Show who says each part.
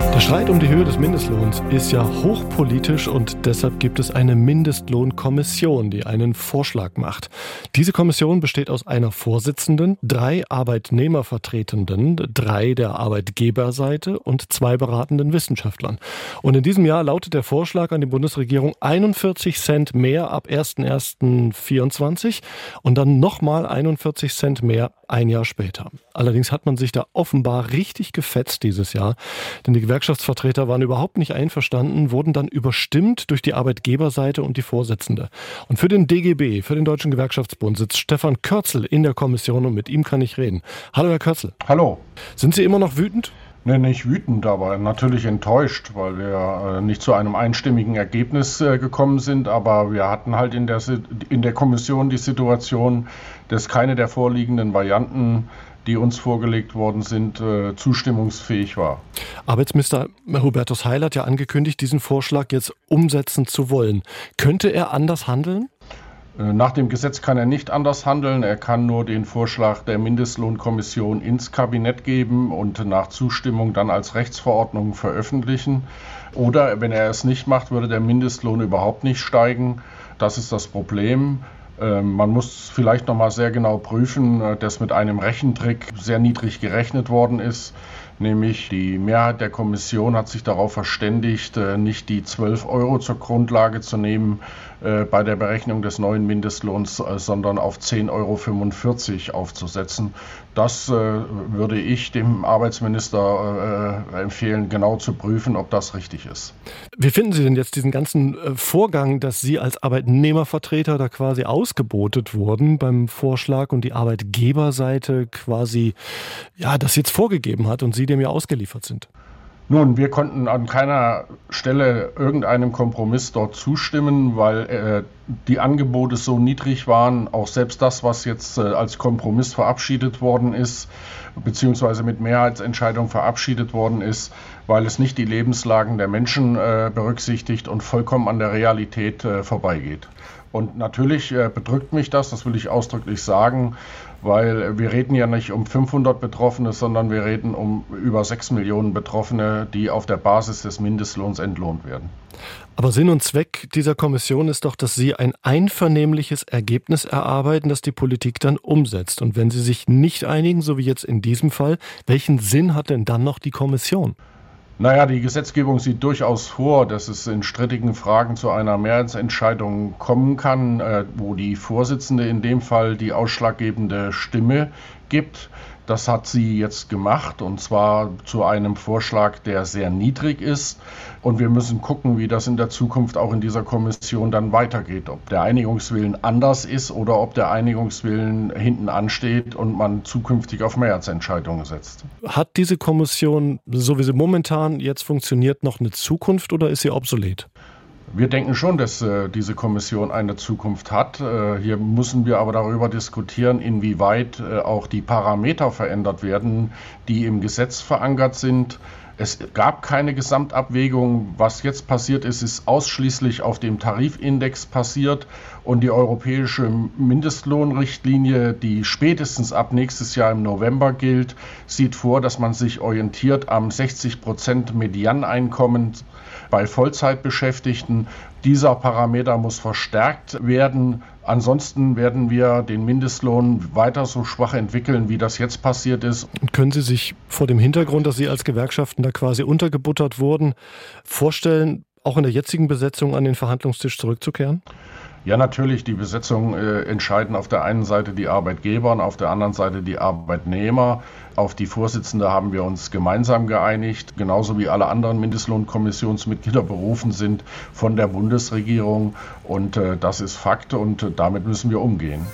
Speaker 1: Der Streit um die Höhe des Mindestlohns ist ja hochpolitisch und deshalb gibt es eine Mindestlohnkommission, die einen Vorschlag macht. Diese Kommission besteht aus einer Vorsitzenden, drei Arbeitnehmervertretenden, drei der Arbeitgeberseite und zwei beratenden Wissenschaftlern. Und in diesem Jahr lautet der Vorschlag an die Bundesregierung 41 Cent mehr ab 1.1.24 und dann nochmal 41 Cent mehr ein Jahr später. Allerdings hat man sich da offenbar richtig gefetzt dieses Jahr, denn die Gewerkschaftsvertreter waren überhaupt nicht einverstanden, wurden dann überstimmt durch die Arbeitgeberseite und die Vorsitzende. Und für den DGB, für den Deutschen Gewerkschaftsbund, sitzt Stefan Körzel in der Kommission und mit ihm kann ich reden. Hallo, Herr Körzel.
Speaker 2: Hallo.
Speaker 1: Sind Sie immer noch wütend?
Speaker 2: Nee, nicht wütend, aber natürlich enttäuscht, weil wir äh, nicht zu einem einstimmigen Ergebnis äh, gekommen sind. Aber wir hatten halt in der, in der Kommission die Situation, dass keine der vorliegenden Varianten die uns vorgelegt worden sind, äh, zustimmungsfähig war.
Speaker 1: Arbeitsminister Hubertus Heil hat ja angekündigt, diesen Vorschlag jetzt umsetzen zu wollen. Könnte er anders handeln?
Speaker 2: Äh, nach dem Gesetz kann er nicht anders handeln. Er kann nur den Vorschlag der Mindestlohnkommission ins Kabinett geben und nach Zustimmung dann als Rechtsverordnung veröffentlichen. Oder wenn er es nicht macht, würde der Mindestlohn überhaupt nicht steigen. Das ist das Problem. Ähm, man muss vielleicht noch mal sehr genau prüfen, äh, dass mit einem Rechentrick sehr niedrig gerechnet worden ist. Nämlich die Mehrheit der Kommission hat sich darauf verständigt, äh, nicht die 12 Euro zur Grundlage zu nehmen äh, bei der Berechnung des neuen Mindestlohns, äh, sondern auf 10,45 Euro aufzusetzen. Das würde ich dem Arbeitsminister empfehlen, genau zu prüfen, ob das richtig ist.
Speaker 1: Wie finden Sie denn jetzt diesen ganzen Vorgang, dass Sie als Arbeitnehmervertreter da quasi ausgebotet wurden beim Vorschlag und die Arbeitgeberseite quasi ja das jetzt vorgegeben hat und Sie dem ja ausgeliefert sind?
Speaker 2: Nun, wir konnten an keiner Stelle irgendeinem Kompromiss dort zustimmen, weil äh, die Angebote so niedrig waren. Auch selbst das, was jetzt äh, als Kompromiss verabschiedet worden ist, beziehungsweise mit Mehrheitsentscheidung verabschiedet worden ist, weil es nicht die Lebenslagen der Menschen äh, berücksichtigt und vollkommen an der Realität äh, vorbeigeht. Und natürlich äh, bedrückt mich das, das will ich ausdrücklich sagen, weil wir reden ja nicht um 500 Betroffene, sondern wir reden um über 6 Millionen Betroffene, die auf der Basis des Mindestlohns entlohnt werden.
Speaker 1: Aber Sinn und Zweck dieser Kommission ist doch, dass Sie ein einvernehmliches Ergebnis erarbeiten, das die Politik dann umsetzt. Und wenn Sie sich nicht einigen, so wie jetzt in diesem Fall, welchen Sinn hat denn dann noch die Kommission?
Speaker 2: Naja, die Gesetzgebung sieht durchaus vor, dass es in strittigen Fragen zu einer Mehrheitsentscheidung kommen kann, äh, wo die Vorsitzende in dem Fall die ausschlaggebende Stimme gibt. Das hat sie jetzt gemacht und zwar zu einem Vorschlag, der sehr niedrig ist. Und wir müssen gucken, wie das in der Zukunft auch in dieser Kommission dann weitergeht. Ob der Einigungswillen anders ist oder ob der Einigungswillen hinten ansteht und man zukünftig auf Mehrheitsentscheidungen setzt.
Speaker 1: Hat diese Kommission, so wie sie momentan jetzt funktioniert, noch eine Zukunft oder ist sie obsolet?
Speaker 2: Wir denken schon, dass äh, diese Kommission eine Zukunft hat. Äh, hier müssen wir aber darüber diskutieren, inwieweit äh, auch die Parameter verändert werden, die im Gesetz verankert sind. Es gab keine Gesamtabwägung. Was jetzt passiert ist, ist ausschließlich auf dem Tarifindex passiert. Und die europäische Mindestlohnrichtlinie, die spätestens ab nächstes Jahr im November gilt, sieht vor, dass man sich orientiert am 60 Prozent Medianeinkommen bei Vollzeitbeschäftigten. Dieser Parameter muss verstärkt werden. Ansonsten werden wir den Mindestlohn weiter so schwach entwickeln, wie das jetzt passiert ist.
Speaker 1: Und können Sie sich vor dem Hintergrund, dass Sie als Gewerkschaften da quasi untergebuttert wurden, vorstellen, auch in der jetzigen Besetzung an den Verhandlungstisch zurückzukehren?
Speaker 2: Ja, natürlich. Die Besetzung äh, entscheiden auf der einen Seite die Arbeitgeber und auf der anderen Seite die Arbeitnehmer. Auf die Vorsitzende haben wir uns gemeinsam geeinigt, genauso wie alle anderen Mindestlohnkommissionsmitglieder berufen sind von der Bundesregierung. Und äh, das ist Fakt und äh, damit müssen wir umgehen.